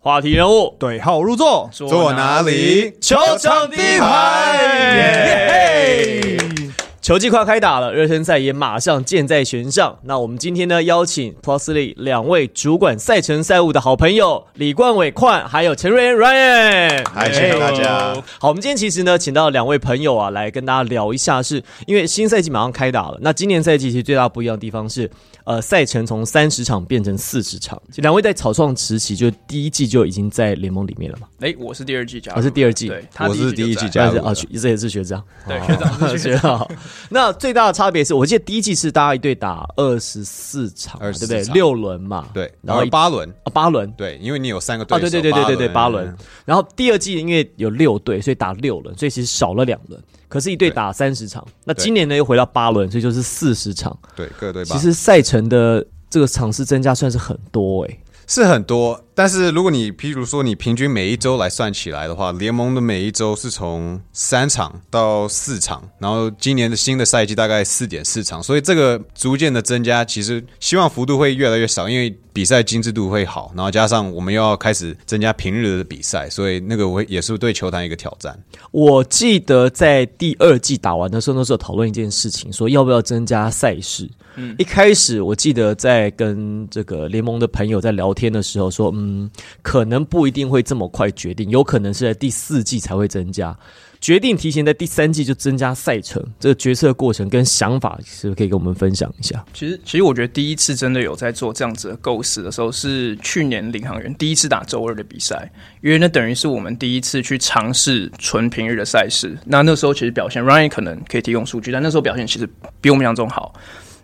话题人物对号入座，坐哪里？球场第一排。球季快开打了，热身赛也马上箭在弦上。那我们今天呢，邀请 Plus 两位主管赛程赛务的好朋友李冠伟、冠，还有陈瑞恩 Ryan。嗨，谢谢大家。好，我们今天其实呢，请到两位朋友啊，来跟大家聊一下是，是因为新赛季马上开打了。那今年赛季其实最大不一样的地方是，呃，赛程从三十场变成四十场。两位在草创时期，就第一季就已经在联盟里面了嘛？哎，我是第二季加入，我是第二季，对，我是第一季加入，啊，这也是学长，对，学长，学长。那最大的差别是，我记得第一季是大家一队打二十四场，对不对？六轮嘛，对，然后八轮啊，八轮，对，因为你有三个队，对对对对对对，八轮。然后第二季因为有六队，所以打六轮，所以其实少了两轮。可是，一队打三十场，那今年呢又回到八轮，所以就是四十场。对，各队。其实赛程的这个场次增加算是很多诶。是很多，但是如果你譬如说你平均每一周来算起来的话，联盟的每一周是从三场到四场，然后今年的新的赛季大概四点四场，所以这个逐渐的增加，其实希望幅度会越来越少，因为比赛精致度会好，然后加上我们又要开始增加平日的比赛，所以那个我也是对球坛一个挑战。我记得在第二季打完的时候，那时候讨论一件事情，说要不要增加赛事。嗯，一开始我记得在跟这个联盟的朋友在聊天的时候说，嗯，嗯可能不一定会这么快决定，有可能是在第四季才会增加。决定提前在第三季就增加赛程，这个决策过程跟想法，是不是可以跟我们分享一下？其实，其实我觉得第一次真的有在做这样子的构思的时候，是去年领航员第一次打周二的比赛，因为那等于是我们第一次去尝试纯平日的赛事。那那时候其实表现，Ryan 可能可以提供数据，但那时候表现其实比我们想中好。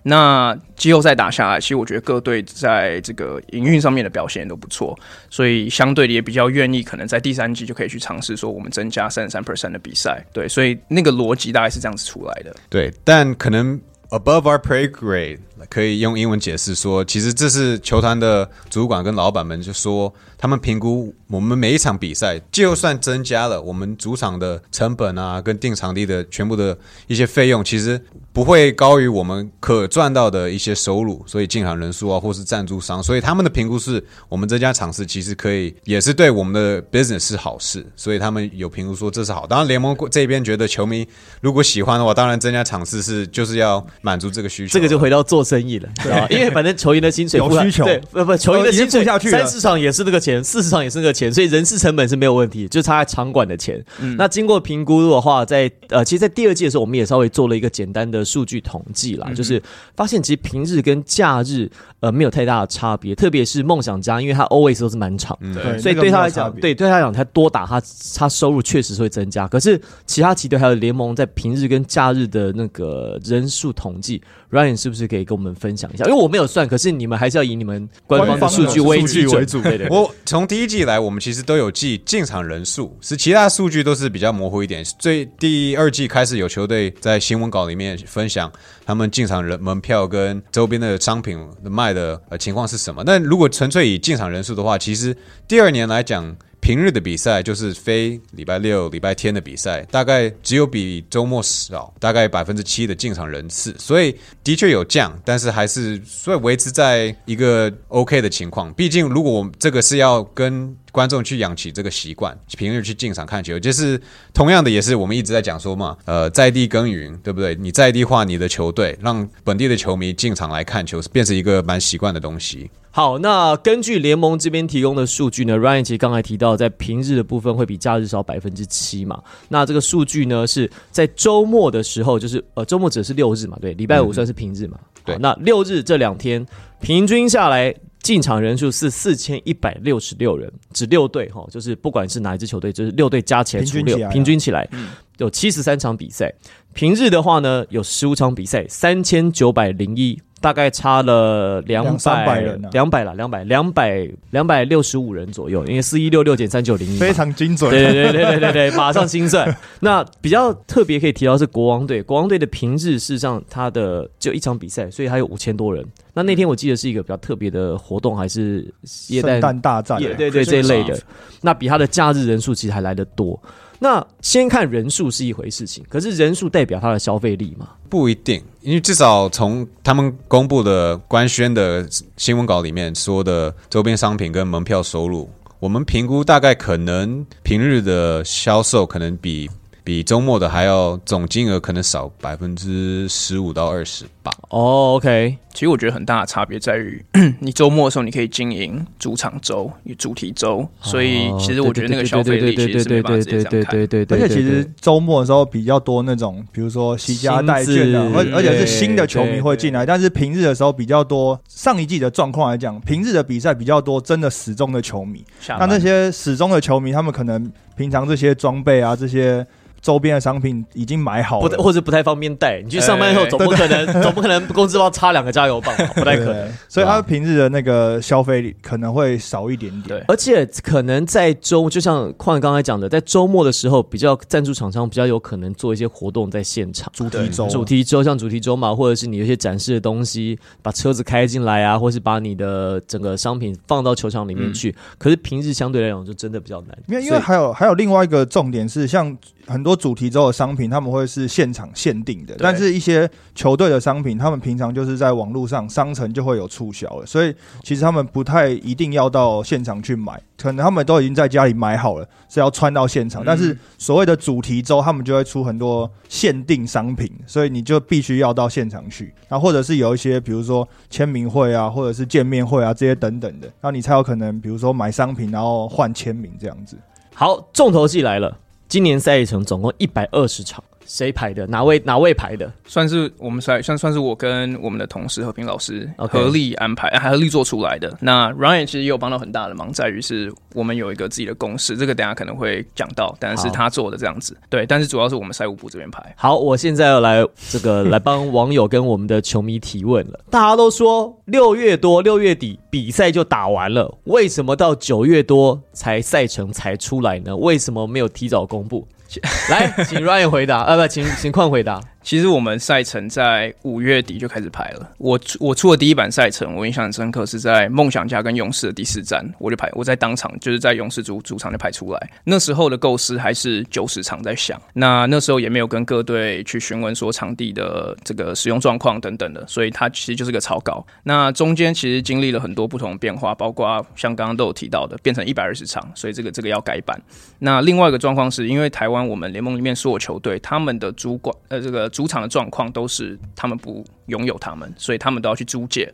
那季后赛打下来，其实我觉得各队在这个营运上面的表现都不错，所以相对的也比较愿意，可能在第三季就可以去尝试说我们增加三十三 percent 的比赛。对，所以那个逻辑大概是这样子出来的。对，但可能 above our pay grade 可以用英文解释说，其实这是球团的主管跟老板们就说，他们评估我们每一场比赛，就算增加了我们主场的成本啊，跟定场地的全部的一些费用，其实。不会高于我们可赚到的一些收入，所以进场人数啊，或是赞助商，所以他们的评估是我们这家场次其实可以，也是对我们的 business 是好事，所以他们有评估说这是好。当然联盟这边觉得球迷如果喜欢的话，当然增加场次是就是要满足这个需求。这个就回到做生意了，对吧？因为反正球员的薪水 有需求，对，不不，球员的薪水下去，三十场也是那个钱，四十场也是那个钱，所以人事成本是没有问题，就差在场馆的钱。嗯，那经过评估的话，在呃，其实，在第二季的时候，我们也稍微做了一个简单的数据统计啦，就是发现其实平日跟假日呃没有太大的差别，特别是梦想家，因为他 always 都是满场，对，所以对他来讲，对对他来讲，他多打他他收入确实是会增加。可是其他球队还有联盟在平日跟假日的那个人数统计，Ryan 是不是可以跟我们分享一下？因为我没有算，可是你们还是要以你们官方的数据为基准为主。对对，我从第一季来，我们其实都有记进场人数，是其他数据都是比较模糊一点。最第二季开始有球队在新闻稿里面分享。他们进场人门票跟周边的商品的卖的呃情况是什么？那如果纯粹以进场人数的话，其实第二年来讲，平日的比赛就是非礼拜六、礼拜天的比赛，大概只有比周末少大概百分之七的进场人次，所以的确有降，但是还是所以维持在一个 OK 的情况。毕竟如果我们这个是要跟观众去养起这个习惯，平日去进场看球，就是同样的，也是我们一直在讲说嘛，呃，在地耕耘，对不对？你在地化你的球队，让本地的球迷进场来看球，变成一个蛮习惯的东西。好，那根据联盟这边提供的数据呢，Ryan 其实刚才提到，在平日的部分会比假日少百分之七嘛。那这个数据呢，是在周末的时候，就是呃周末指的是六日嘛，对，礼拜五算是平日嘛。嗯、对，那六日这两天平均下来。进场人数是四千一百六十六人，只六队哈，就是不管是哪一支球队，就是六队加起来除六，平均起来有七十三场比赛。平日的话呢，有十五场比赛，三千九百零一。大概差了两百人，两百了，两百两百两百六十五人左右，因为四一六六减三九零一，非常精准。对对对对对对，马上心算。那比较特别可以提到是国王队，国王队的平日事实上他的就一场比赛，所以他有五千多人。那那天我记得是一个比较特别的活动，还是圣诞大战，对对对这一类的。那比他的假日人数其实还来得多。那先看人数是一回事情，可是人数代表它的消费力吗？不一定，因为至少从他们公布的官宣的新闻稿里面说的周边商品跟门票收入，我们评估大概可能平日的销售可能比。比周末的还要总金额可能少百分之十五到二十吧。哦，OK，其实我觉得很大的差别在于，你周末的时候你可以经营主场周、主题周，所以其实我觉得那个消费力其实是没办法直接这样看。而且其实周末的时候比较多那种，比如说携家带眷的，而而且是新的球迷会进来。但是平日的时候比较多，上一季的状况来讲，平日的比赛比较多，真的死忠的球迷。那那些死忠的球迷，他们可能平常这些装备啊，这些。周边的商品已经买好了，或者不太方便带。你去上班后 总不可能，总不可能工资包插两个加油棒，不太可能。所以他平日的那个消费可能会少一点点。对，而且可能在周，就像矿刚才讲的，在周末的时候，比较赞助厂商比较有可能做一些活动在现场。主题周，主题周像主题周嘛，或者是你有些展示的东西，把车子开进来啊，或是把你的整个商品放到球场里面去。嗯、可是平日相对来讲就真的比较难，因为因为还有还有另外一个重点是像。很多主题周的商品，他们会是现场限定的，但是一些球队的商品，他们平常就是在网络上商城就会有促销了，所以其实他们不太一定要到现场去买，可能他们都已经在家里买好了，是要穿到现场。但是所谓的主题周，他们就会出很多限定商品，所以你就必须要到现场去，然后或者是有一些比如说签名会啊，或者是见面会啊这些等等的，那你才有可能比如说买商品然后换签名这样子。好，重头戏来了。今年赛程总共一百二十场。谁排的？哪位哪位排的？算是我们算算算是我跟我们的同事和平老师合力安排，还合力做出来的。那 Ryan 其实也有帮到很大的忙，在于是我们有一个自己的公式，这个等下可能会讲到，但是他做的这样子。对，但是主要是我们赛务部这边排。好，我现在要来这个来帮网友跟我们的球迷提问了。大家都说六月多六月底比赛就打完了，为什么到九月多才赛程才出来呢？为什么没有提早公布？来，请 Ryan 回答，呃，不，请请矿回答。其实我们赛程在五月底就开始排了。我我出的第一版赛程，我印象很深刻，是在梦想家跟勇士的第四站，我就排，我在当场就是在勇士主主场就排出来。那时候的构思还是九十场在想，那那时候也没有跟各队去询问说场地的这个使用状况等等的，所以它其实就是个草稿。那中间其实经历了很多不同的变化，包括像刚刚都有提到的，变成一百二十场，所以这个这个要改版。那另外一个状况是因为台湾我们联盟里面所有球队，他们的主管呃这个。主场的状况都是他们不拥有他们，所以他们都要去租借。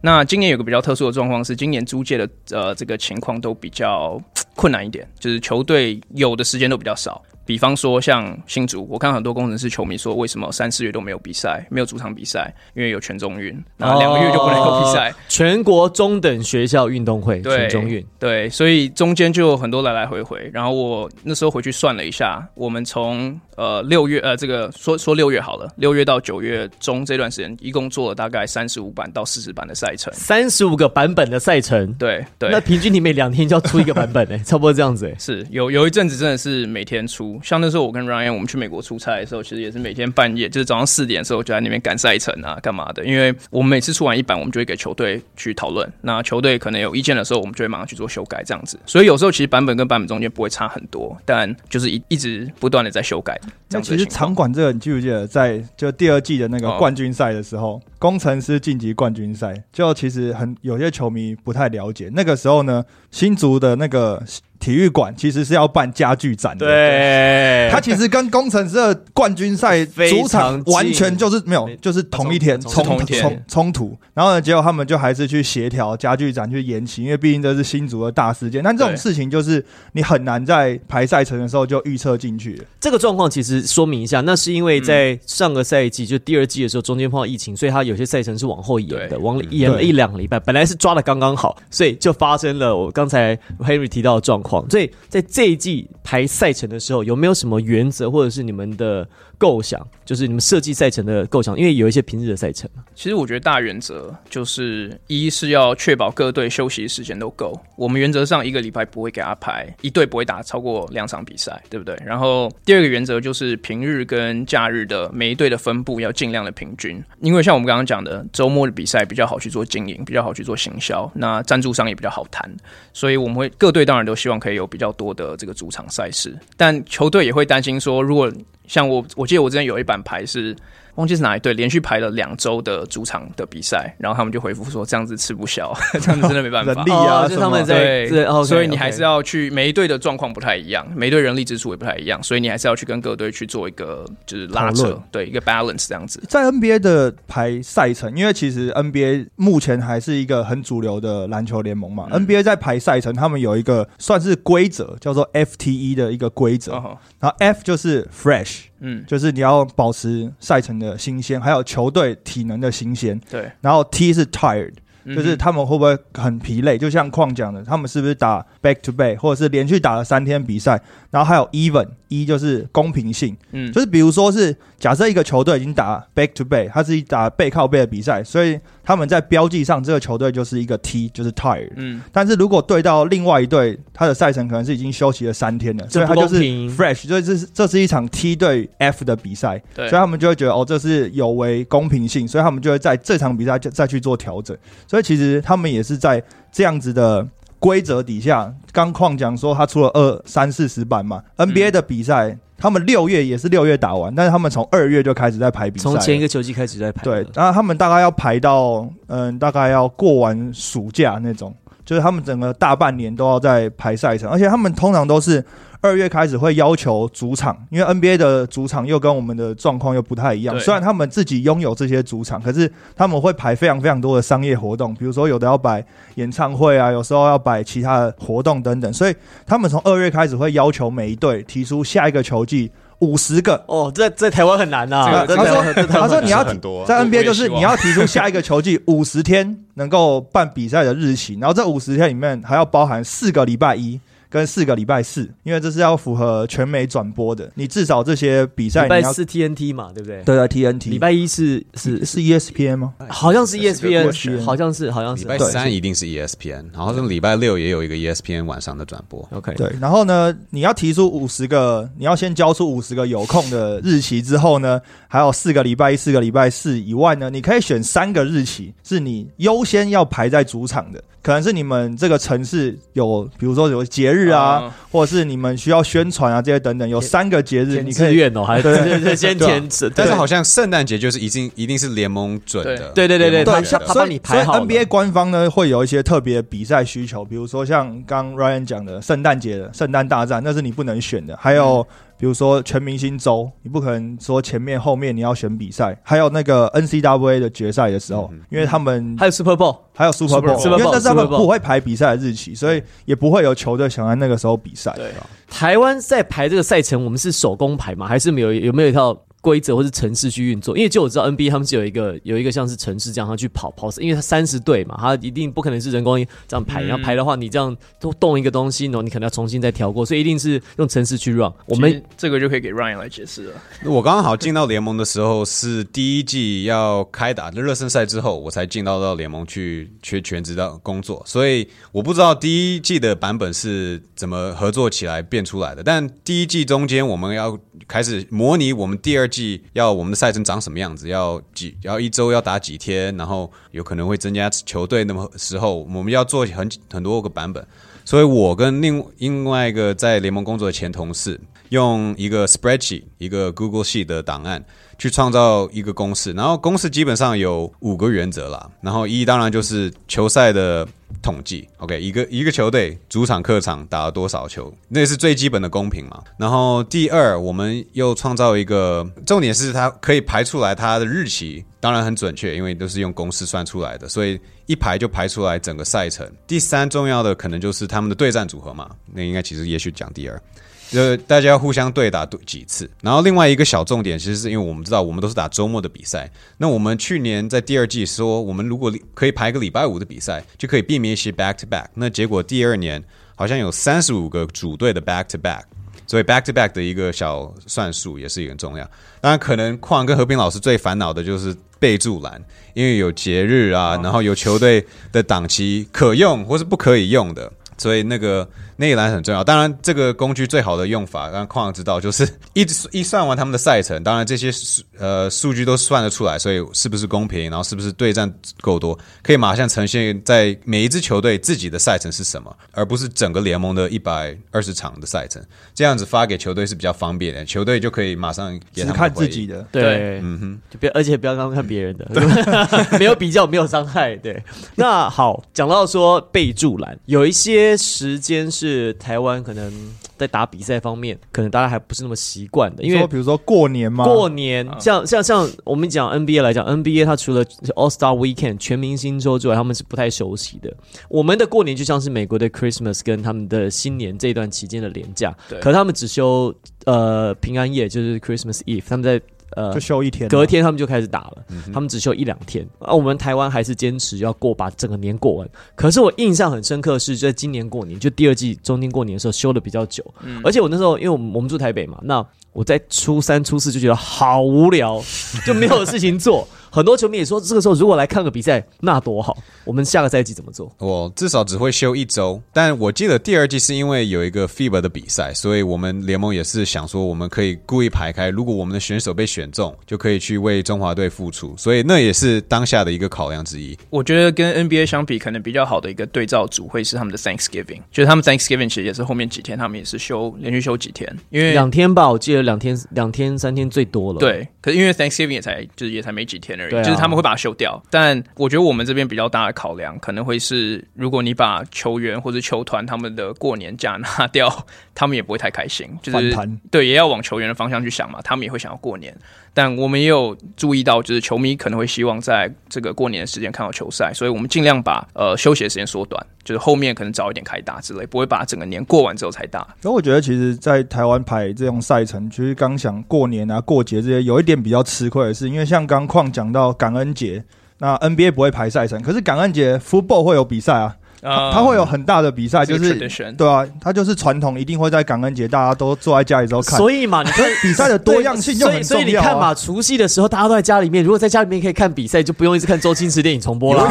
那今年有个比较特殊的状况是，今年租借的呃这个情况都比较困难一点，就是球队有的时间都比较少。比方说像新竹，我看很多工程师球迷说，为什么三四月都没有比赛，没有主场比赛？因为有全中运，然后两个月就不能够比赛。哦。全国中等学校运动会，全中运，对，所以中间就有很多来来回回。然后我那时候回去算了一下，我们从呃六月呃这个说说六月好了，六月到九月中这段时间，一共做了大概三十五版到四十版的赛程，三十五个版本的赛程，对对，那平均你每两天就要出一个版本哎，差不多这样子哎，是有有一阵子真的是每天出。像那时候我跟 Ryan 我们去美国出差的时候，其实也是每天半夜，就是早上四点的时候就在那边赶赛程啊，干嘛的？因为我们每次出完一版，我们就会给球队去讨论。那球队可能有意见的时候，我们就会马上去做修改，这样子。所以有时候其实版本跟版本中间不会差很多，但就是一一直不断的在修改。这样子。其实场馆这个，你记不记得在就第二季的那个冠军赛的时候，哦、工程师晋级冠军赛，就其实很有些球迷不太了解。那个时候呢，新竹的那个。体育馆其实是要办家具展的，对，它其实跟工程师的冠军赛主场完全就是没有，就是同一天冲冲冲突。然后呢，结果他们就还是去协调家具展去延期，因为毕竟这是新竹的大事件。但这种事情就是你很难在排赛程的时候就预测进去。这个状况其实说明一下，那是因为在上个赛季就第二季的时候，中间碰到疫情，所以它有些赛程是往后延的，往延了一两个礼拜。本来是抓的刚刚好，所以就发生了我刚才 Henry 提到的状况。所以在这一季排赛程的时候，有没有什么原则，或者是你们的构想，就是你们设计赛程的构想？因为有一些平日的赛程嘛。其实我觉得大原则就是，一是要确保各队休息时间都够。我们原则上一个礼拜不会给他排一队不会打超过两场比赛，对不对？然后第二个原则就是平日跟假日的每一队的分布要尽量的平均，因为像我们刚刚讲的，周末的比赛比较好去做经营，比较好去做行销，那赞助商也比较好谈，所以我们会各队当然都希望可以有比较多的这个主场赛事，但球队也会担心说，如果像我，我记得我之前有一版牌是。忘记是哪一队连续排了两周的主场的比赛，然后他们就回复说这样子吃不消，这样子真的没办法。人力啊，哦、就他们在对，哦，所以你还是要去每一队的状况不太一样，每一队人力支出也不太一样，所以你还是要去跟各队去做一个就是拉扯，对一个 balance 这样子。在 NBA 的排赛程，因为其实 NBA 目前还是一个很主流的篮球联盟嘛、嗯、，NBA 在排赛程，他们有一个算是规则，叫做 FTE 的一个规则，哦、然后 F 就是 fresh。嗯，就是你要保持赛程的新鲜，还有球队体能的新鲜。对，然后 T 是 tired，就是他们会不会很疲累？就像矿讲的，他们是不是打 back to back，或者是连续打了三天比赛？然后还有 even。一就是公平性，嗯，就是比如说是假设一个球队已经打 back to back，他是一打背靠背的比赛，所以他们在标记上这个球队就是一个 T，就是 tired，嗯，但是如果对到另外一队，他的赛程可能是已经休息了三天了，所以他就是 fresh，所以这是这是一场 T 对 F 的比赛，对，所以他们就会觉得哦，这是有违公平性，所以他们就会在这场比赛就再去做调整，所以其实他们也是在这样子的。规则底下，刚矿讲说他出了二三四十版嘛，NBA 的比赛，嗯、他们六月也是六月打完，但是他们从二月就开始在排比赛，从前一个球季开始在排。对，然后他们大概要排到，嗯，大概要过完暑假那种，就是他们整个大半年都要在排赛程，而且他们通常都是。二月开始会要求主场，因为 NBA 的主场又跟我们的状况又不太一样。虽然他们自己拥有这些主场，可是他们会排非常非常多的商业活动，比如说有的要摆演唱会啊，有时候要摆其他的活动等等。所以他们从二月开始会要求每一队提出下一个球季五十个。哦，在在台湾很难呐、啊。他说他说你要在 NBA 就是你要提出下一个球季 五十天能够办比赛的日期，然后这五十天里面还要包含四个礼拜一。跟四个礼拜四，因为这是要符合全美转播的。你至少这些比赛，礼拜四 TNT 嘛，对不对？对啊，TNT。礼拜一是是是 ESPN 吗？好像是 ESPN，好像是好像是。礼拜三一定是 ESPN，然后这礼拜六也有一个 ESPN 晚上的转播。OK，对。然后呢，你要提出五十个，你要先交出五十个有空的日期之后呢，还有四个礼拜一、四个礼拜四以外呢，你可以选三个日期是你优先要排在主场的。可能是你们这个城市有，比如说有节日啊，嗯、或者是你们需要宣传啊这些等等，有三个节日，你可以哦，还是 先填。但是好像圣诞节就是一定一定是联盟准的，对对对对，对他帮你排好。所以 NBA 官方呢会有一些特别比赛需求，比如说像刚 Ryan 讲的圣诞节的圣诞大战，那是你不能选的，还有。嗯比如说全明星周，你不可能说前面后面你要选比赛，还有那个 N C W A 的决赛的时候，因为他们还有 Super Bowl，还有 Super Bowl，因为那是他们不会排比赛的日期，所以也不会有球队想在那个时候比赛。对，台湾在排这个赛程，我们是手工排吗？还是没有有没有一套？规则或是程式去运作，因为就我知道 NBA 他们是有一个有一个像是城市这样，他去跑跑，因为他三十队嘛，他一定不可能是人工这样排，然后排的话，你这样都动一个东西，然后你可能要重新再调过，所以一定是用程式去 run。我们这个就可以给 Ryan 来解释了。我刚刚好进到联盟的时候是第一季要开打的热身赛之后，我才进到到联盟去去全职的工作，所以我不知道第一季的版本是怎么合作起来变出来的。但第一季中间我们要开始模拟我们第二。季要我们的赛程长什么样子？要几要一周要打几天？然后有可能会增加球队。那么时候我们要做很很多个版本。所以我跟另另外一个在联盟工作的前同事，用一个 spreadsheet 一个 Google Sheet 的档案去创造一个公式。然后公式基本上有五个原则啦。然后一当然就是球赛的。统计，OK，一个一个球队主场客场打了多少球，那是最基本的公平嘛。然后第二，我们又创造一个重点是它可以排出来它的日期，当然很准确，因为都是用公式算出来的，所以一排就排出来整个赛程。第三重要的可能就是他们的对战组合嘛，那应该其实也许讲第二。就大家互相对打几次，然后另外一个小重点，其实是因为我们知道我们都是打周末的比赛。那我们去年在第二季说，我们如果可以排个礼拜五的比赛，就可以避免一些 back to back。那结果第二年好像有三十五个组队的 back to back，所以 back to back 的一个小算术也是一个很重要。当然，可能矿跟和平老师最烦恼的就是备注栏，因为有节日啊，然后有球队的档期可用或是不可以用的，所以那个。内栏很重要。当然，这个工具最好的用法，让矿知道，就是一一算完他们的赛程，当然这些数呃数据都算得出来，所以是不是公平，然后是不是对战够多，可以马上呈现在每一支球队自己的赛程是什么，而不是整个联盟的一百二十场的赛程。这样子发给球队是比较方便的，球队就可以马上只看自己的。对，嗯哼，就别而且不要看别人的，对 没有比较，没有伤害。对，那好，讲到说备注栏，有一些时间是台湾可能在打比赛方面，可能大家还不是那么习惯的，因为比如说过年嘛，过年像像像我们讲 NBA 来讲，NBA 它除了 All Star Weekend 全明星周之外，他们是不太熟悉的。我们的过年就像是美国的 Christmas 跟他们的新年这一段期间的连假，对，可是他们只休呃平安夜，就是 Christmas Eve，他们在。呃，就休一天，隔天他们就开始打了。嗯、他们只休一两天，而、啊、我们台湾还是坚持要过把整个年过完。可是我印象很深刻是，在今年过年，就第二季中间过年的时候休的比较久。嗯、而且我那时候，因为我们我们住台北嘛，那我在初三、初四就觉得好无聊，就没有事情做。很多球迷也说，这个时候如果来看个比赛，那多好。我们下个赛季怎么做？我至少只会休一周，但我记得第二季是因为有一个 FIBA 的比赛，所以我们联盟也是想说，我们可以故意排开，如果我们的选手被选中，就可以去为中华队付出。所以那也是当下的一个考量之一。我觉得跟 NBA 相比，可能比较好的一个对照组会是他们的 Thanksgiving，就是他们 Thanksgiving 其实也是后面几天，他们也是休连续休几天，因为两天吧，我记得两天、两天、三天最多了。对，可是因为 Thanksgiving 也才就是也才没几天而已，啊、就是他们会把。它修掉，但我觉得我们这边比较大的考量可能会是，如果你把球员或者球团他们的过年假拿掉，他们也不会太开心。就是对，也要往球员的方向去想嘛，他们也会想要过年。但我们也有注意到，就是球迷可能会希望在这个过年的时间看到球赛，所以我们尽量把呃休息的时间缩短，就是后面可能早一点开打之类，不会把整个年过完之后才打。所以我觉得，其实，在台湾排这种赛程，其实刚想过年啊、过节这些，有一点比较吃亏的是，因为像刚矿讲到感恩节，那 NBA 不会排赛程，可是感恩节 Football 会有比赛啊。他，他会有很大的比赛，就是对啊，他就是传统，一定会在感恩节大家都坐在家里之后看。所以嘛，你看比赛的多样性就很重要啊。所以，所以你看嘛，除夕的时候大家都在家里面，如果在家里面可以看比赛，就不用一直看周星驰电影重播了。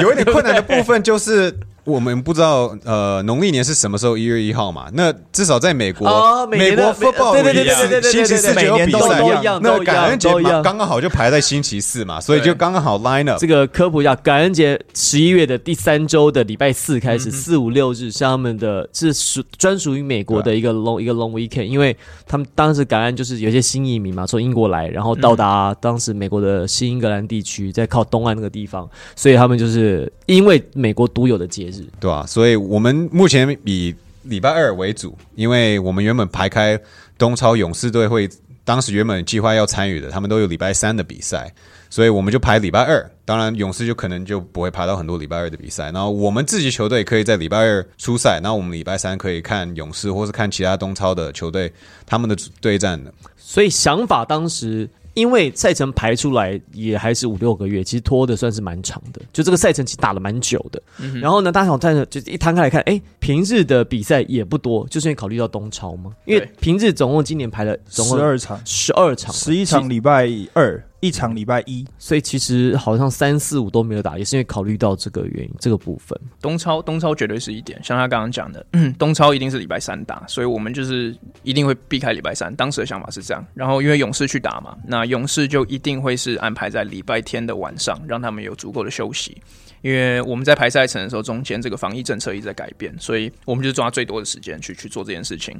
有一点困难的部分就是。我们不知道，呃，农历年是什么时候？一月一号嘛？那至少在美国，哦、美，国 football 对对对对对对，星期四就有比赛，样那感恩节嘛，刚刚好就排在星期四嘛，所以就刚刚好 line up。这个科普一下，感恩节十一月的第三周的礼拜四开始，四五六日是他们的，是属专属于美国的一个 long 一个 long weekend，因为他们当时感恩就是有些新移民嘛，从英国来，然后到达当时美国的新英格兰地区，在靠东岸那个地方，所以他们就是因为美国独有的节日，对吧？所以。我们目前以礼拜二为主，因为我们原本排开东超勇士队会，当时原本计划要参与的，他们都有礼拜三的比赛，所以我们就排礼拜二。当然，勇士就可能就不会排到很多礼拜二的比赛。然后我们自己球队可以在礼拜二出赛，然后我们礼拜三可以看勇士，或是看其他东超的球队他们的对战的。所以想法当时。因为赛程排出来也还是五六个月，其实拖的算是蛮长的。就这个赛程其实打了蛮久的。嗯、然后呢，大家想看就一摊开来看，哎，平日的比赛也不多，就是因为考虑到东超嘛。因为平日总共今年排了总共十二场，十二场，十一场礼拜二。一场礼拜一，所以其实好像三四五都没有打，也是因为考虑到这个原因，这个部分。东超，东超绝对是一点，像他刚刚讲的，东超一定是礼拜三打，所以我们就是一定会避开礼拜三。当时的想法是这样，然后因为勇士去打嘛，那勇士就一定会是安排在礼拜天的晚上，让他们有足够的休息。因为我们在排赛程的时候，中间这个防疫政策一直在改变，所以我们就抓最多的时间去去做这件事情。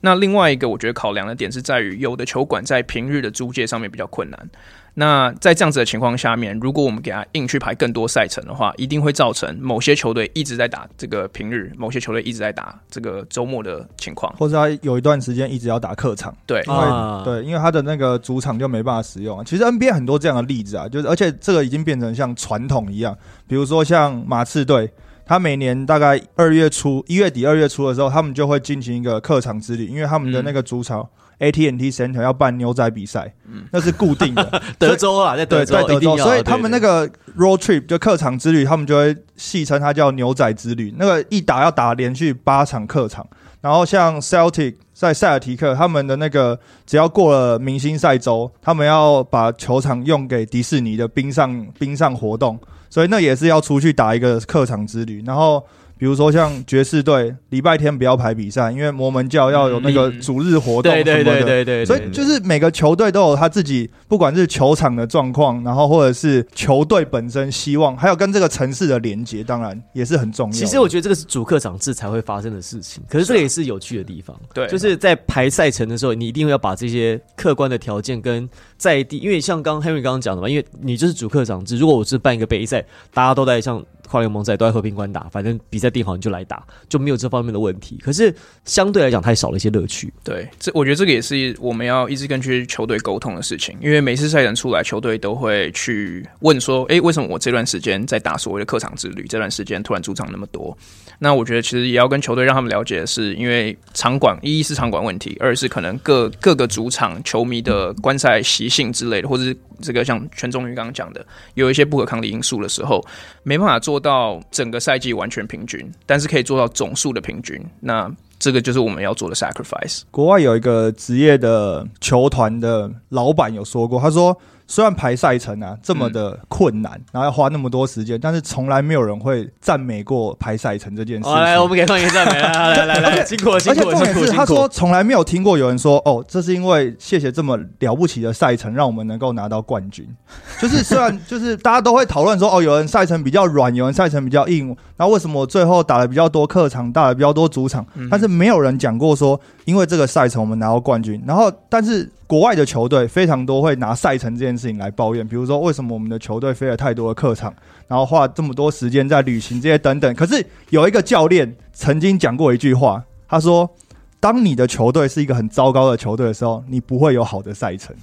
那另外一个我觉得考量的点是在于，有的球馆在平日的租借上面比较困难。那在这样子的情况下面，如果我们给他硬去排更多赛程的话，一定会造成某些球队一直在打这个平日，某些球队一直在打这个周末的情况，或者他有一段时间一直要打客场。对，因为、啊、对，因为他的那个主场就没办法使用。其实 NBA 很多这样的例子啊，就是而且这个已经变成像传统一样，比如说像马刺队，他每年大概二月初、一月底、二月初的时候，他们就会进行一个客场之旅，因为他们的那个主场。嗯 AT&T Center 要办牛仔比赛，嗯，那是固定的，德州啊，在德在德州，所以他们那个 road trip 就客场之旅，他们就会戏称它叫牛仔之旅。那个一打要打连续八场客场，然后像 Celtic 在塞尔提克，他们的那个只要过了明星赛周，他们要把球场用给迪士尼的冰上冰上活动，所以那也是要出去打一个客场之旅，然后。比如说像爵士队，礼拜天不要排比赛，因为摩门教要有那个主日活动什么的。对对对对对。所以就是每个球队都有他自己，不管是球场的状况，然后或者是球队本身希望，还有跟这个城市的连接，当然也是很重要。其实我觉得这个是主客场制才会发生的事情，可是这个也是有趣的地方。对，就是在排赛程的时候，你一定会要把这些客观的条件跟在地，因为像刚 Henry 刚刚讲的嘛，因为你就是主客场制，如果我是办一个杯赛，大家都在像。跨联盟赛都在和平馆打，反正比赛定好你就来打，就没有这方面的问题。可是相对来讲，太少了一些乐趣。对，这我觉得这个也是我们要一直跟去球队沟通的事情。因为每次赛程出来，球队都会去问说：“哎，为什么我这段时间在打所谓的客场之旅？这段时间突然主场那么多？”那我觉得其实也要跟球队让他们了解的是，因为场馆一是场馆问题，二是可能各各个主场球迷的观赛习性之类的，或者是这个像全中宇刚刚讲的，有一些不可抗力因素的时候，没办法做到整个赛季完全平均，但是可以做到总数的平均。那这个就是我们要做的 sacrifice。国外有一个职业的球团的老板有说过，他说。虽然排赛程啊这么的困难，嗯、然后要花那么多时间，但是从来没有人会赞美过排赛程这件事情。来，我们给放一个赞美，来来来，辛苦了，辛苦了，辛苦了。而且重点是，他说从来没有听过有人说，哦，这是因为谢谢这么了不起的赛程，让我们能够拿到冠军。就是虽然 就是大家都会讨论说，哦，有人赛程比较软，有人赛程比较硬，然后为什么我最后打了比较多客场，打了比较多主场，嗯、但是没有人讲过说，因为这个赛程我们拿到冠军。然后，但是。国外的球队非常多会拿赛程这件事情来抱怨，比如说为什么我们的球队飞了太多的客场，然后花这么多时间在旅行这些等等。可是有一个教练曾经讲过一句话，他说：“当你的球队是一个很糟糕的球队的时候，你不会有好的赛程。”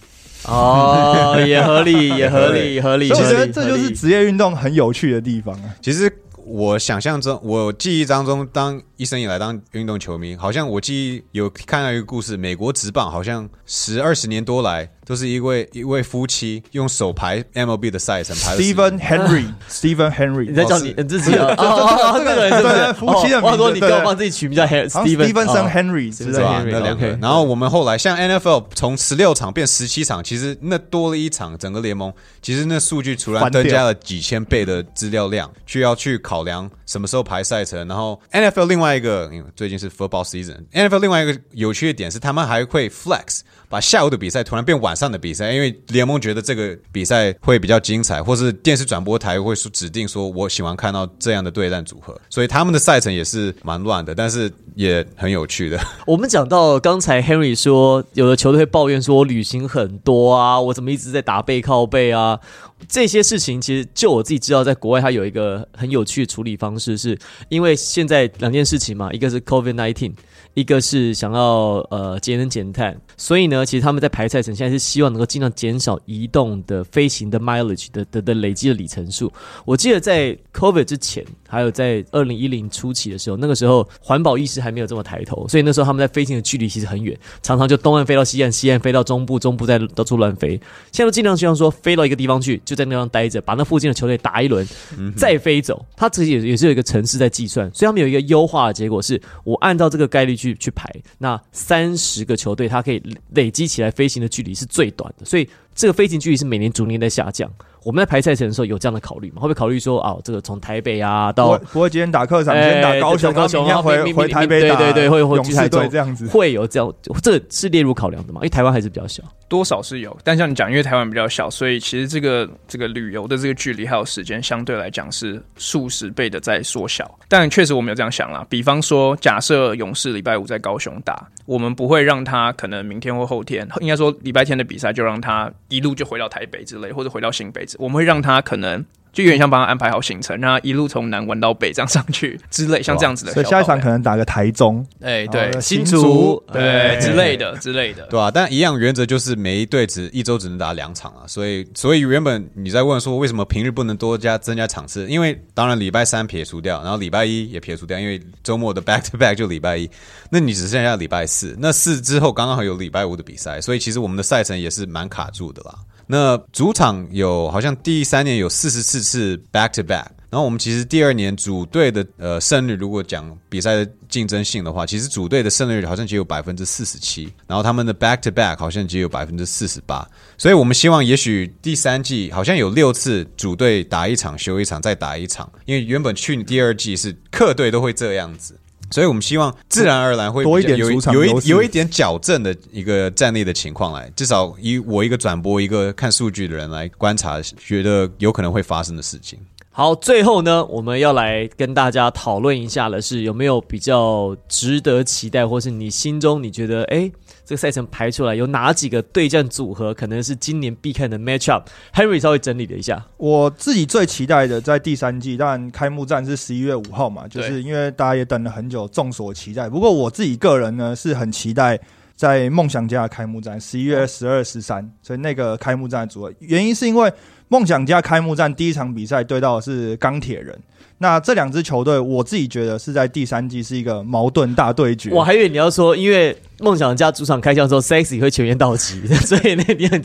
哦，也合理，也合理，合理。所以我觉得这就是职业运动很有趣的地方啊。其实我想象中，我记忆当中，当一生以来当运动球迷，好像我记忆有看到一个故事，美国职棒好像十二十年多来。都是一位一位夫妻用手排 MLB 的赛程，排 Stephen Henry，Stephen Henry，你在叫你自己啊？这个人对夫妻的名字，你给我帮自己取名叫 Stephen，Stephenson Henry，是吧？那两个。然后我们后来像 NFL 从十六场变十七场，其实那多了一场，整个联盟其实那数据突然增加了几千倍的资料量，需要去考量什么时候排赛程。然后 NFL 另外一个，因为最近是 Football Season，NFL 另外一个有趣的点是，他们还会 Flex。把下午的比赛突然变晚上的比赛，因为联盟觉得这个比赛会比较精彩，或是电视转播台会说指定说，我喜欢看到这样的对战组合，所以他们的赛程也是蛮乱的，但是也很有趣的。我们讲到刚才 Henry 说，有的球队会抱怨说，我旅行很多啊，我怎么一直在打背靠背啊？这些事情其实就我自己知道，在国外它有一个很有趣的处理方式，是因为现在两件事情嘛，一个是 COVID nineteen。一个是想要呃节能减碳，所以呢，其实他们在排赛程现在是希望能够尽量减少移动的飞行的 mileage 的的的累积的里程数。我记得在 COVID 之前，还有在二零一零初期的时候，那个时候环保意识还没有这么抬头，所以那时候他们在飞行的距离其实很远，常常就东岸飞到西岸，西岸飞到中部，中部再到处乱飞。现在都尽量希望说飞到一个地方去，就在那方待着，把那附近的球队打一轮，再飞走。他自己也也是有一个城市在计算，所以他们有一个优化的结果是，我按照这个概率去。去去排，那三十个球队，它可以累积起来飞行的距离是最短的，所以这个飞行距离是每年逐年在下降。我们在排赛程的时候有这样的考虑吗？会不会考虑说，啊，这个从台北啊到不会今天打客场，今天打高雄，高雄要回回台北打，对对对，会会去台中这样子，会有这样，这是列入考量的吗？因为台湾还是比较小，多少是有，但像你讲，因为台湾比较小，所以其实这个这个旅游的这个距离还有时间，相对来讲是数十倍的在缩小。但确实我们有这样想啦，比方说，假设勇士礼拜五在高雄打，我们不会让他可能明天或后天，应该说礼拜天的比赛就让他一路就回到台北之类，或者回到新北。我们会让他可能就有点像帮他安排好行程，让他一路从南玩到北这样上去之类，像这样子的。所以下一场可能打个台中，哎，对，新竹，对之类的之类的，对啊，但一样原则就是每一队只一周只能打两场啊。所以，所以原本你在问说为什么平日不能多加增加场次？因为当然礼拜三撇除掉，然后礼拜一也撇除掉，因为周末的 back to back 就礼拜一，那你只剩下礼拜四，那四之后刚刚好有礼拜五的比赛，所以其实我们的赛程也是蛮卡住的啦。那主场有好像第三年有四十四次 back to back，然后我们其实第二年组队的呃胜率，如果讲比赛的竞争性的话，其实组队的胜率好像只有百分之四十七，然后他们的 back to back 好像只有百分之四十八。所以我们希望也许第三季好像有六次组队打一场休一场再打一场，因为原本去年第二季是客队都会这样子。所以我们希望自然而然会多一点有主场有一有一点矫正的一个战力的情况来，至少以我一个转播一个看数据的人来观察，觉得有可能会发生的事情。好，最后呢，我们要来跟大家讨论一下的是，有没有比较值得期待，或是你心中你觉得，哎，这个赛程排出来有哪几个对战组合，可能是今年必看的 matchup？Henry 稍微整理了一下，我自己最期待的在第三季，当然开幕战是十一月五号嘛，就是因为大家也等了很久，众所期待。不过我自己个人呢，是很期待在梦想家的开幕战，十一月十二、十三，所以那个开幕战的组合，原因是因为。梦想家开幕战第一场比赛对到的是钢铁人，那这两支球队，我自己觉得是在第三季是一个矛盾大对决。我还以为你要说，因为梦想家主场开枪之后，Sexy 会全员到齐，所以那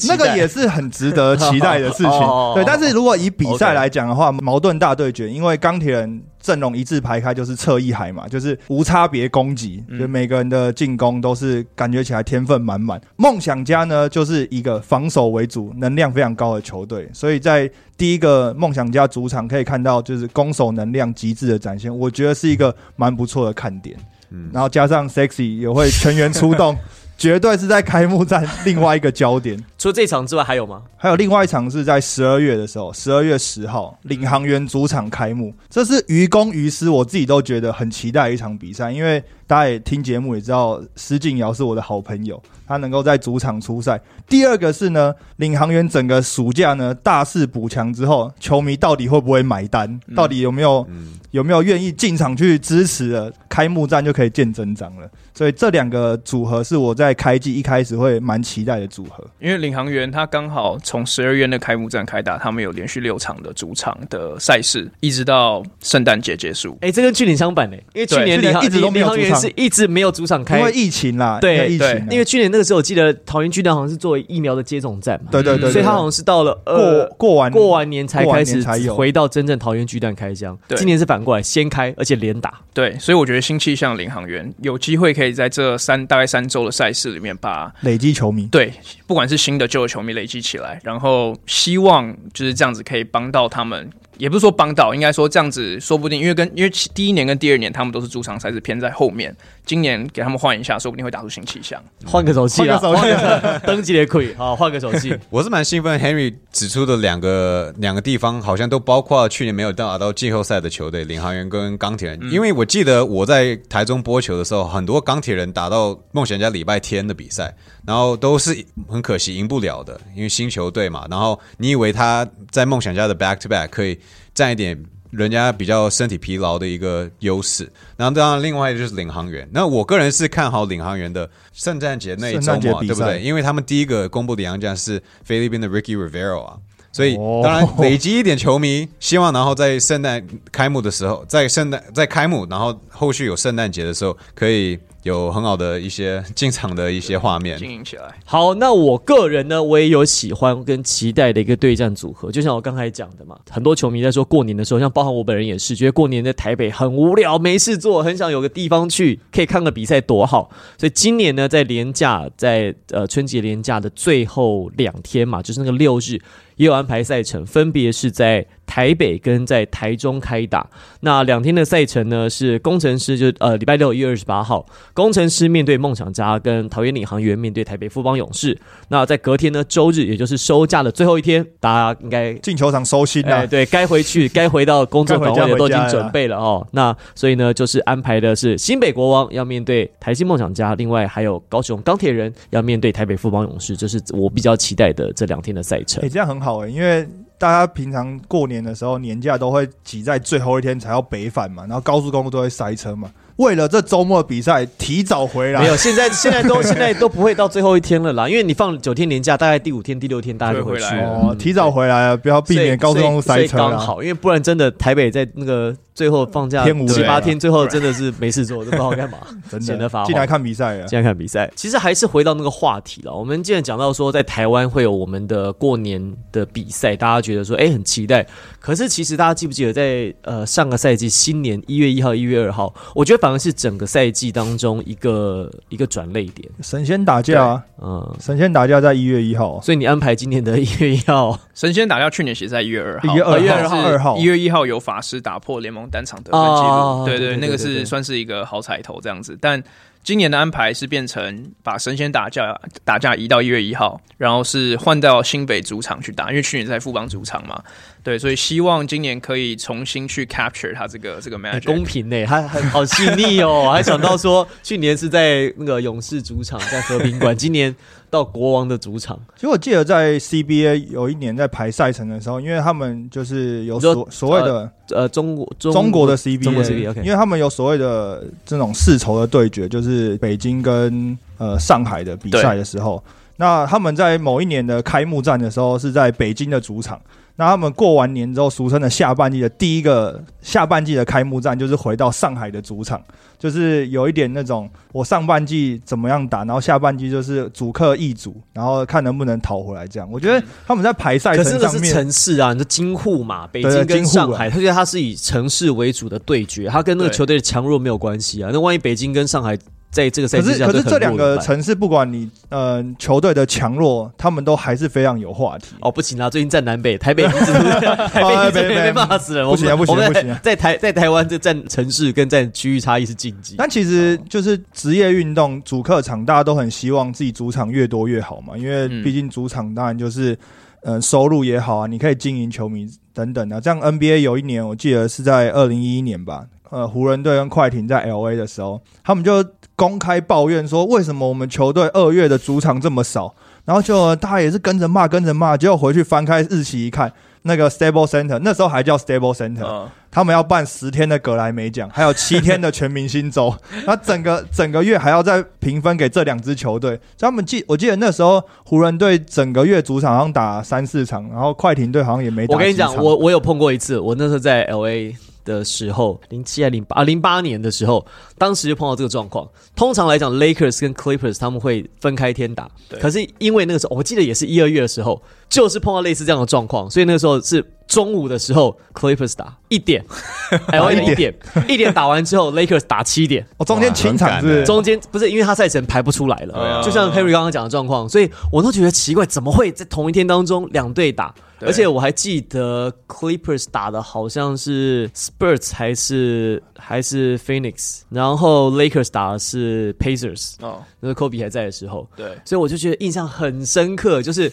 那个也是很值得期待的事情。对，但是如果以比赛来讲的话，矛盾大对决，因为钢铁人。阵容一字排开就是侧翼海嘛，就是无差别攻击，就每个人的进攻都是感觉起来天分满满。梦想家呢，就是一个防守为主、能量非常高的球队，所以在第一个梦想家主场可以看到就是攻守能量极致的展现，我觉得是一个蛮不错的看点。嗯，然后加上 Sexy 也会全员出动。绝对是在开幕战另外一个焦点。除了这场之外，还有吗？还有另外一场是在十二月的时候，十二月十号，领航员主场开幕。这是于公于私，我自己都觉得很期待一场比赛，因为大家也听节目也知道，施晋尧是我的好朋友，他能够在主场出赛。第二个是呢，领航员整个暑假呢大肆补强之后，球迷到底会不会买单？到底有没有、嗯、有没有愿意进场去支持的？开幕战就可以见真章了。所以这两个组合是我在开季一开始会蛮期待的组合，因为领航员他刚好从十二月的开幕战开打，他们有连续六场的主场的赛事，一直到圣诞节结束。哎、欸，这跟去年相反呢，因为去年领航一直都没有主场，领航员是一直没有主场开，因为疫情啦。对，疫情啦，因为去年那个时候我记得桃园巨蛋好像是作为疫苗的接种站嘛，对对对，对，所以他好像是到了过过完过完年才开始才回到真正桃园巨蛋开箱。今年是反过来先开，而且连打。对，所以我觉得新气象领航员有机会可以在这三。大概三周的赛事里面，把累积球迷对，不管是新的旧球迷累积起来，然后希望就是这样子可以帮到他们。也不是说帮到，应该说这样子，说不定因为跟因为第一年跟第二年他们都是主场赛事偏在后面，今年给他们换一下，说不定会打出新气象，换个手气啊，换个手气，登记也可以好，换个手气。我是蛮兴奋，Henry 指出的两个两个地方，好像都包括去年没有打到季后赛的球队，领航员跟钢铁人。嗯、因为我记得我在台中播球的时候，很多钢铁人打到梦想家礼拜天的比赛，然后都是很可惜赢不了的，因为新球队嘛。然后你以为他在梦想家的 back to back 可以。占一点人家比较身体疲劳的一个优势，然后当然另外就是领航员。那我个人是看好领航员的圣诞节那一周嘛，对不对？因为他们第一个公布的洋将是菲律宾的 Ricky Rivera 啊，所以当然累积一点球迷，希望然后在圣诞开幕的时候，在圣诞在开幕，然后后续有圣诞节的时候可以。有很好的一些进场的一些画面，经营起来。好，那我个人呢，我也有喜欢跟期待的一个对战组合，就像我刚才讲的嘛，很多球迷在说过年的时候，像包含我本人也是，觉得过年在台北很无聊，没事做，很想有个地方去可以看个比赛多好。所以今年呢，在连假，在呃春节连假的最后两天嘛，就是那个六日。也有安排赛程，分别是在台北跟在台中开打。那两天的赛程呢，是工程师就呃礼拜六一月二十八号，攻城狮面对梦想家，跟桃园领航员面对台北富邦勇士。那在隔天呢，周日也就是收假的最后一天，大家应该进球场收心了，哎。对，该回去，该回到工作岗位的都已经准备了哦。那所以呢，就是安排的是新北国王要面对台新梦想家，另外还有高雄钢铁人要面对台北富邦勇士，这，就是我比较期待的这两天的赛程。哎，这样很好哎。因为大家平常过年的时候年假都会挤在最后一天才要北返嘛，然后高速公路都会塞车嘛。为了这周末的比赛，提早回来。没有，现在现在都 现在都不会到最后一天了啦，因为你放九天年假，大概第五天、第六天大家就回去哦。提早回来啊，不要避免高速公路塞车。刚好，因为不然真的台北在那个。最后放假天无七八天，最后真的是没事做，都不知道干嘛，真闲得发慌进来看比赛啊！进来看比赛，其实还是回到那个话题了。我们既然讲到说，在台湾会有我们的过年的比赛，大家觉得说，哎，很期待。可是其实大家记不记得在，在呃上个赛季新年一月一号、一月二号，我觉得反而是整个赛季当中一个一个转捩点。神仙打架啊，嗯，神仙打架在一月一号，所以你安排今年的一月一号，神仙打架去年写在一月二号，一月二号。一月二号，一月一号有法师打破联盟单场得分记哦录，对对，那个是算是一个好彩头这样子，但。今年的安排是变成把神仙打架打架移到一月一号，然后是换到新北主场去打，因为去年在富邦主场嘛，对，所以希望今年可以重新去 capture 他这个这个 match，公平呢，还很好细腻哦，还想到说去年是在那个勇士主场在和平馆，今年到国王的主场。其实我记得在 CBA 有一年在排赛程的时候，因为他们就是有所所谓的呃中国中国的 CBA，中国 CBA，因为他们有所谓的这种世仇的对决，就。是北京跟呃上海的比赛的时候，那他们在某一年的开幕战的时候是在北京的主场。那他们过完年之后，俗称的下半季的第一个下半季的开幕战，就是回到上海的主场，就是有一点那种我上半季怎么样打，然后下半季就是主客易主，然后看能不能讨回来。这样，我觉得他们在排赛程上面，可是那是城市啊，你说京沪嘛，北京跟上海，他觉得他是以城市为主的对决，他跟那个球队的强弱没有关系啊。那万一北京跟上海。在这个赛季，可是可是这两个城市，不管你呃球队的强弱，他们都还是非常有话题。哦，不行啦，最近战南北，台北一直 台北一直被骂死人，不行啊不行不行！在台 在台湾这战城市跟战区域差异是禁忌。但其实就是职业运动主客场，大家都很希望自己主场越多越好嘛，因为毕竟主场当然就是呃收入也好啊，你可以经营球迷等等啊。这样 NBA 有一年我记得是在二零一一年吧，呃湖人队跟快艇在 LA 的时候，他们就。公开抱怨说：“为什么我们球队二月的主场这么少？”然后就大家也是跟着骂，跟着骂。结果回去翻开日期一看，那个 Stable Center 那时候还叫 Stable Center，、他们要办十天的格莱美奖，还有七天的全明星周。那整个整个月还要再平分给这两支球队。他们记，我记得那时候湖人队整个月主场好像打三四场，然后快艇队好像也没打。我跟你讲，我我有碰过一次，我那时候在 LA。的时候，零七还零八啊，零八年的时候，当时就碰到这个状况。通常来讲，Lakers 跟 Clippers 他们会分开天打，可是因为那个时候，我记得也是一二月的时候，就是碰到类似这样的状况，所以那个时候是中午的时候，Clippers 打一点，LA 一点，一点。打完之后，Lakers 打七点，哦，中间清场是，中间不是因为他赛程排不出来了，就像 Harry 刚刚讲的状况，所以我都觉得奇怪，怎么会在同一天当中两队打？而且我还记得 Clippers 打的好像是 Spurs 还是还是 Phoenix，然后 Lakers 打的是 Pacers，哦，那个 Kobe 还在的时候，对，所以我就觉得印象很深刻，就是。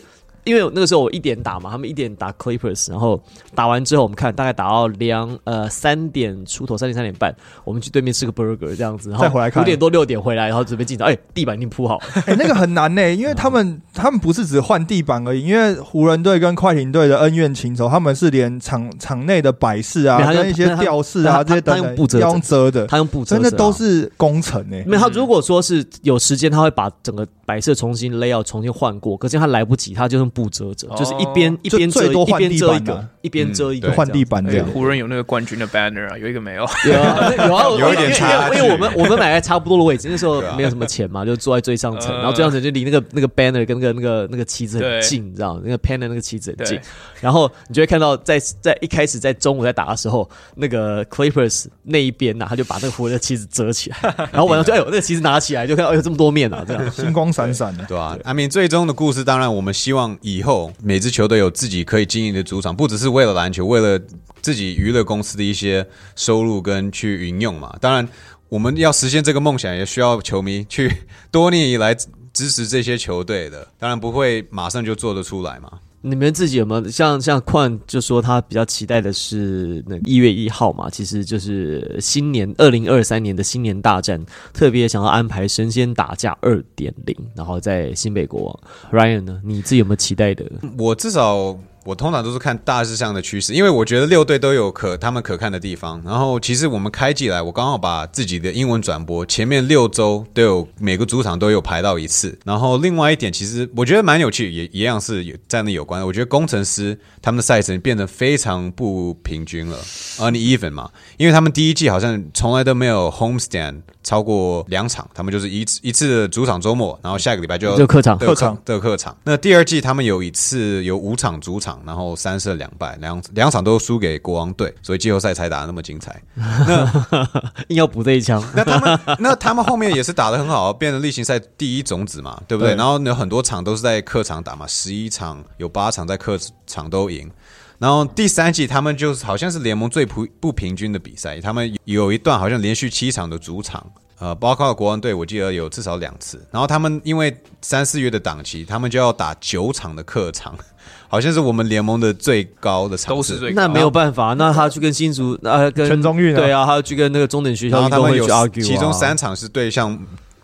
因为那个时候我一点打嘛，他们一点打 Clippers，然后打完之后我们看大概打到两呃三点出头，三点三点半，我们去对面吃个 burger 这样子，然后再回来看。五点多六点回来，然后准备进场，哎，地板已经铺好。了，哎，那个很难呢，因为他们他们不是只换地板而已，因为湖人队跟快艇队的恩怨情仇，他们是连场场内的摆饰啊，跟一些吊饰啊这些等等要用遮的，他用布遮，真的都是工程呢。没有，他如果说是有时间，他会把整个摆设重新 layout 重新换过，可是他来不及，他就用。不遮遮，就是一边一边遮一边遮一个，一边遮一个换地板这样。湖人有那个冠军的 banner 啊，有一个没有？有啊，有啊，有一点差。因为我们我们买在差不多的位置，那时候没有什么钱嘛，就坐在最上层，然后最上层就离那个那个 banner 跟那个那个那个旗子很近，你知道那个 pan 的那个旗子很近。然后你就会看到，在在一开始在中午在打的时候，那个 Clippers 那一边呐，他就把那个湖人的旗子遮起来，然后晚上就哎呦，那个旗子拿起来就看到哎呦这么多面啊，这样星光闪闪的，对吧？阿明最终的故事，当然我们希望以后每支球队有自己可以经营的主场，不只是为了篮球，为了自己娱乐公司的一些收入跟去运用嘛。当然，我们要实现这个梦想，也需要球迷去多年以来支持这些球队的。当然不会马上就做得出来嘛。你们自己有没有像像矿就说他比较期待的是那一月一号嘛？其实就是新年二零二三年的新年大战，特别想要安排神仙打架二点零，然后在新北国。Ryan 呢？你自己有没有期待的？我至少我通常都是看大致上的趋势，因为我觉得六队都有可他们可看的地方。然后其实我们开季来，我刚好把自己的英文转播前面六周都有每个主场都有排到一次。然后另外一点，其实我觉得蛮有趣，也一样是有在那有关。我觉得工程师他们的赛程变得非常不平均了，uneven 嘛，因为他们第一季好像从来都没有 homestand。超过两场，他们就是一次一次的主场周末，然后下个礼拜就要客场客场的客场。那第二季他们有一次有五场主场，然后三胜两败，两两场都输给国王队，所以季后赛才打得那么精彩。那 硬要补这一枪。那他们 那他们后面也是打得很好，变成例行赛第一种子嘛，对不对？对，然后有很多场都是在客场打嘛，十一场有八场在客场都赢。然后第三季他们就是好像是联盟最不不平均的比赛，他们有一段好像连续七场的主场，呃，包括国王队，我记得有至少两次。然后他们因为三四月的档期，他们就要打九场的客场，好像是我们联盟的最高的场次，都是最高。那没有办法，那他去跟新竹呃跟全中运对啊，他要去跟那个中等学校，他们有其中三场是对象。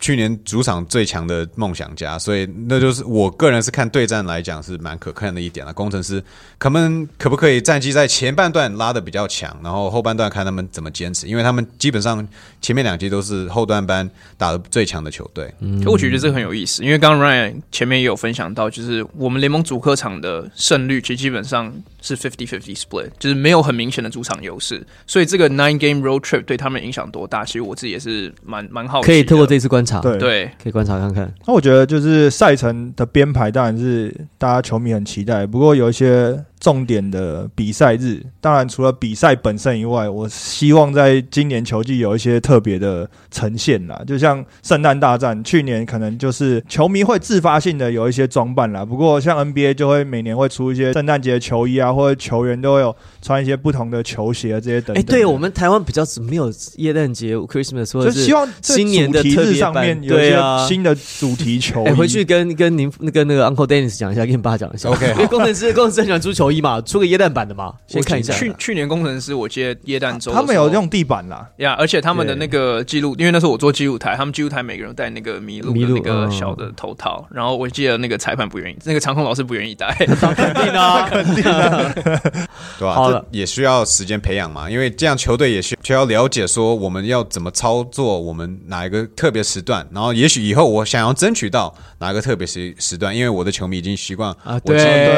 去年主场最强的梦想家，所以那就是我个人是看对战来讲是蛮可看的一点了。工程师可们可不可以战绩在前半段拉的比较强，然后后半段看他们怎么坚持，因为他们基本上前面两季都是后段班打的最强的球队。嗯，我觉得这个很有意思，因为刚刚 Ryan 前面也有分享到，就是我们联盟主客场的胜率其实基本上是 fifty fifty split，就是没有很明显的主场优势，所以这个 nine game road trip 对他们影响多大，其实我自己也是蛮蛮好奇。可以透过这次观察。对对，可以观察看看。那我觉得就是赛程的编排，当然是大家球迷很期待。不过有一些。重点的比赛日，当然除了比赛本身以外，我希望在今年球季有一些特别的呈现啦。就像圣诞大战，去年可能就是球迷会自发性的有一些装扮啦。不过像 NBA 就会每年会出一些圣诞节球衣啊，或者球员都会有穿一些不同的球鞋这些等等。哎、欸，对我们台湾比较没有耶诞节 Christmas，或者是希望今年的特别上面有一些新的主题球衣。哎、欸，回去跟跟您跟那个 Uncle Dennis 讲一下，跟你爸讲一下。OK，因为工程师工程师很喜欢出球衣嘛，出个椰蛋版的嘛，先看一下。去去年工程师我接椰蛋周，他们有用地板啦，呀，而且他们的那个记录，因为那时候我做记录台，他们记录台每个人戴那个麋鹿的那个小的头套，然后我记得那个裁判不愿意，那个长控老师不愿意戴，肯定啊，肯定啊，对吧？这也需要时间培养嘛，因为这样球队也需需要了解说我们要怎么操作，我们哪一个特别时段，然后也许以后我想要争取到哪一个特别时时段，因为我的球迷已经习惯啊，对，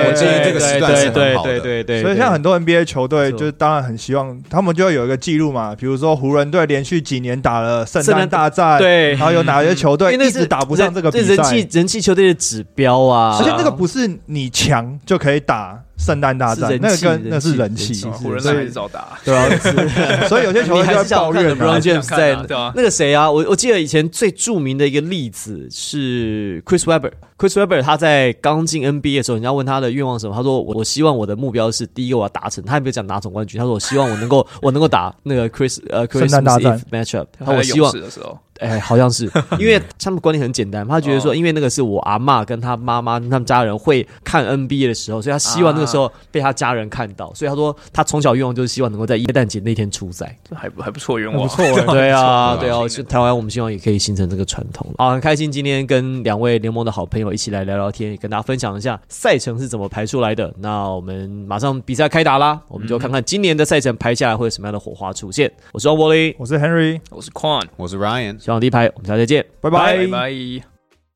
我今天这个时段是很好的，对对对。所以像很多 NBA 球队，就是当然很希望他们就要有一个记录嘛，比如说湖人队连续几年打了圣诞大战，对，然后有哪些球队一直打不上这个比赛，人气人气球队的指标啊，而且那个不是你强就可以打。圣诞大战，那个跟那是人气，湖人队还是照打，对啊，所以有些球员还是抱怨，LeBron James 在那个谁啊，我我记得以前最著名的一个例子是 Chris Webber，Chris Webber 他在刚进 NBA 的时候，人家问他的愿望什么，他说我我希望我的目标是第一个我要达成，他也没有讲拿总冠军，他说我希望我能够 我能够打那个 Chris 呃 Chris 圣诞大战。matchup，他我希望。哎、欸，好像是，因为他们观念很简单，他觉得说，因为那个是我阿嬷跟他妈妈他们家人会看 NBA 的时候，所以他希望那个时候被他家人看到，所以他说他从小愿望就是希望能够在耶诞节那天出赛，这还不还不错愿望，不错，对啊，对啊，是台湾我们希望也可以形成这个传统。好，很开心今天跟两位联盟的好朋友一起来聊聊天，也跟大家分享一下赛程是怎么排出来的。那我们马上比赛开打啦，我们就看看今年的赛程排下来会有什么样的火花出现。我是王柏林，我是 Henry，我是 Quan，我是 Ryan，希望第一排，我们下次再见，拜拜，拜拜。